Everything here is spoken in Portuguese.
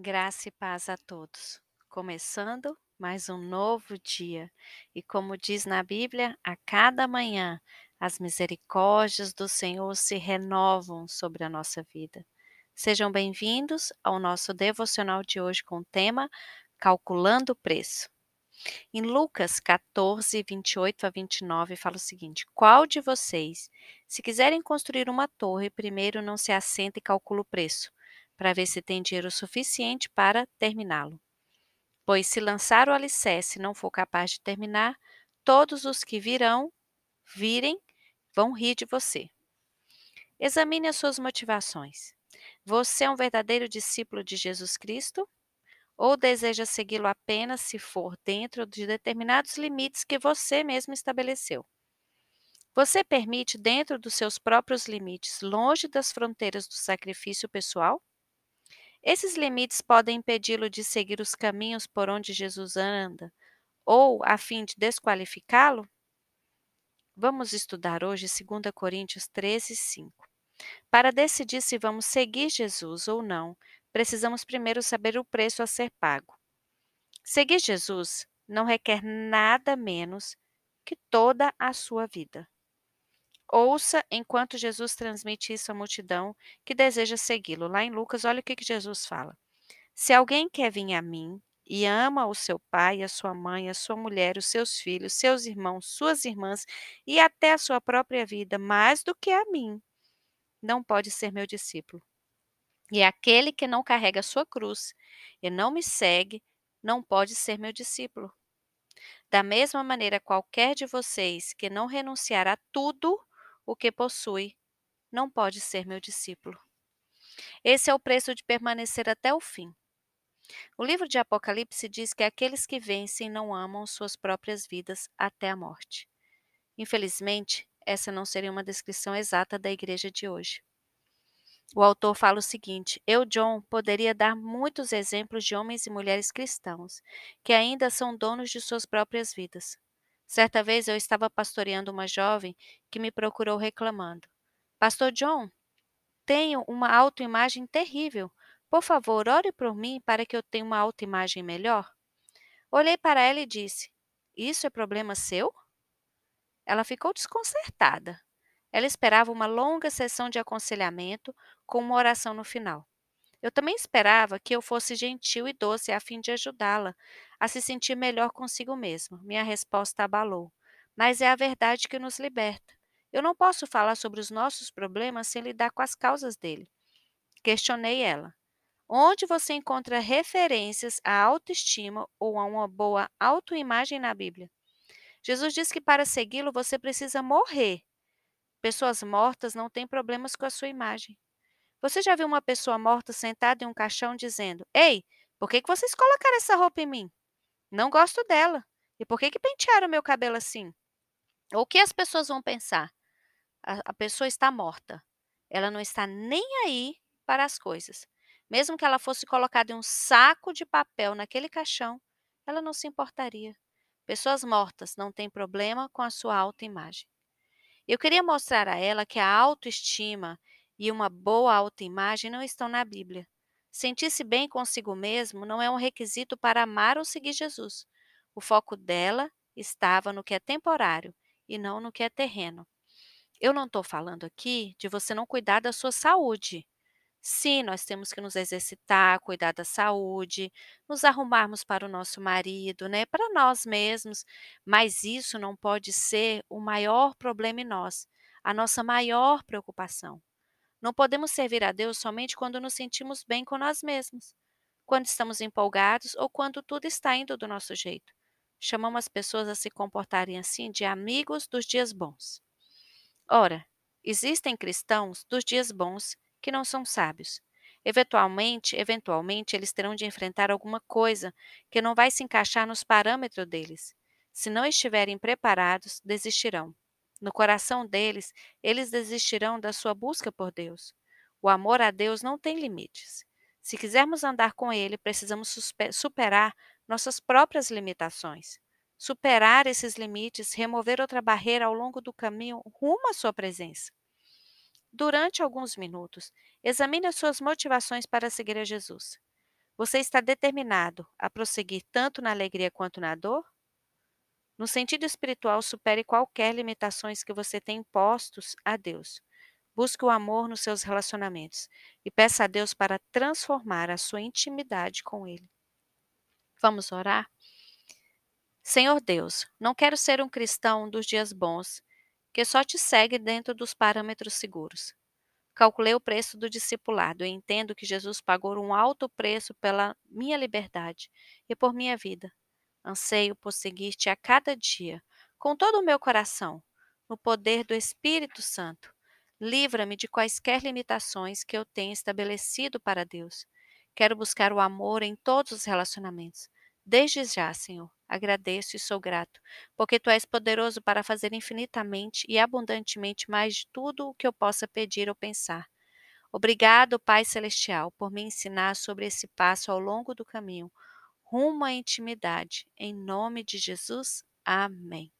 Graça e paz a todos. Começando mais um novo dia. E como diz na Bíblia, a cada manhã as misericórdias do Senhor se renovam sobre a nossa vida. Sejam bem-vindos ao nosso devocional de hoje com o tema Calculando o Preço. Em Lucas 14, 28 a 29, fala o seguinte: Qual de vocês, se quiserem construir uma torre, primeiro não se assenta e calcula o preço, para ver se tem dinheiro suficiente para terminá-lo? Pois se lançar o alicerce e não for capaz de terminar, todos os que virão, virem, vão rir de você. Examine as suas motivações. Você é um verdadeiro discípulo de Jesus Cristo? ou deseja segui-lo apenas se for dentro de determinados limites que você mesmo estabeleceu. Você permite, dentro dos seus próprios limites, longe das fronteiras do sacrifício pessoal? Esses limites podem impedi-lo de seguir os caminhos por onde Jesus anda, ou a fim de desqualificá-lo? Vamos estudar hoje 2 Coríntios 13, 5. Para decidir se vamos seguir Jesus ou não, precisamos primeiro saber o preço a ser pago. Seguir Jesus não requer nada menos que toda a sua vida. Ouça enquanto Jesus transmite isso à multidão que deseja segui-lo. Lá em Lucas, olha o que Jesus fala. Se alguém quer vir a mim e ama o seu pai, a sua mãe, a sua mulher, os seus filhos, seus irmãos, suas irmãs e até a sua própria vida mais do que a mim, não pode ser meu discípulo. E aquele que não carrega a sua cruz e não me segue, não pode ser meu discípulo. Da mesma maneira, qualquer de vocês que não renunciar a tudo o que possui, não pode ser meu discípulo. Esse é o preço de permanecer até o fim. O livro de Apocalipse diz que aqueles que vencem não amam suas próprias vidas até a morte. Infelizmente, essa não seria uma descrição exata da igreja de hoje. O autor fala o seguinte: Eu, John, poderia dar muitos exemplos de homens e mulheres cristãos que ainda são donos de suas próprias vidas. Certa vez eu estava pastoreando uma jovem que me procurou reclamando: Pastor John, tenho uma autoimagem terrível. Por favor, ore por mim para que eu tenha uma autoimagem melhor. Olhei para ela e disse: Isso é problema seu? Ela ficou desconcertada. Ela esperava uma longa sessão de aconselhamento com uma oração no final. Eu também esperava que eu fosse gentil e doce a fim de ajudá-la a se sentir melhor consigo mesma. Minha resposta abalou. Mas é a verdade que nos liberta. Eu não posso falar sobre os nossos problemas sem lidar com as causas dele. Questionei ela. Onde você encontra referências à autoestima ou a uma boa autoimagem na Bíblia? Jesus diz que para segui-lo você precisa morrer Pessoas mortas não têm problemas com a sua imagem. Você já viu uma pessoa morta sentada em um caixão dizendo: Ei, por que, que vocês colocaram essa roupa em mim? Não gosto dela. E por que, que pentearam meu cabelo assim? O que as pessoas vão pensar? A, a pessoa está morta. Ela não está nem aí para as coisas. Mesmo que ela fosse colocada em um saco de papel naquele caixão, ela não se importaria. Pessoas mortas não têm problema com a sua autoimagem. Eu queria mostrar a ela que a autoestima e uma boa autoimagem não estão na Bíblia. Sentir-se bem consigo mesmo não é um requisito para amar ou seguir Jesus. O foco dela estava no que é temporário e não no que é terreno. Eu não estou falando aqui de você não cuidar da sua saúde. Sim, nós temos que nos exercitar, cuidar da saúde, nos arrumarmos para o nosso marido, né, para nós mesmos, mas isso não pode ser o maior problema em nós, a nossa maior preocupação. Não podemos servir a Deus somente quando nos sentimos bem com nós mesmos, quando estamos empolgados ou quando tudo está indo do nosso jeito. Chamamos as pessoas a se comportarem assim de amigos dos dias bons. Ora, existem cristãos dos dias bons que não são sábios. Eventualmente, eventualmente eles terão de enfrentar alguma coisa que não vai se encaixar nos parâmetros deles. Se não estiverem preparados, desistirão. No coração deles, eles desistirão da sua busca por Deus. O amor a Deus não tem limites. Se quisermos andar com Ele, precisamos superar nossas próprias limitações. Superar esses limites, remover outra barreira ao longo do caminho rumo à Sua presença. Durante alguns minutos, examine as suas motivações para seguir a Jesus. Você está determinado a prosseguir tanto na alegria quanto na dor? No sentido espiritual, supere qualquer limitações que você tem impostos a Deus. Busque o amor nos seus relacionamentos e peça a Deus para transformar a sua intimidade com Ele. Vamos orar? Senhor Deus, não quero ser um cristão dos dias bons, que só te segue dentro dos parâmetros seguros. Calculei o preço do discipulado e entendo que Jesus pagou um alto preço pela minha liberdade e por minha vida. Anseio por seguir-te a cada dia, com todo o meu coração, no poder do Espírito Santo. Livra-me de quaisquer limitações que eu tenha estabelecido para Deus. Quero buscar o amor em todos os relacionamentos. Desde já, Senhor, agradeço e sou grato, porque tu és poderoso para fazer infinitamente e abundantemente mais de tudo o que eu possa pedir ou pensar. Obrigado, Pai Celestial, por me ensinar sobre esse passo ao longo do caminho, rumo à intimidade. Em nome de Jesus, amém.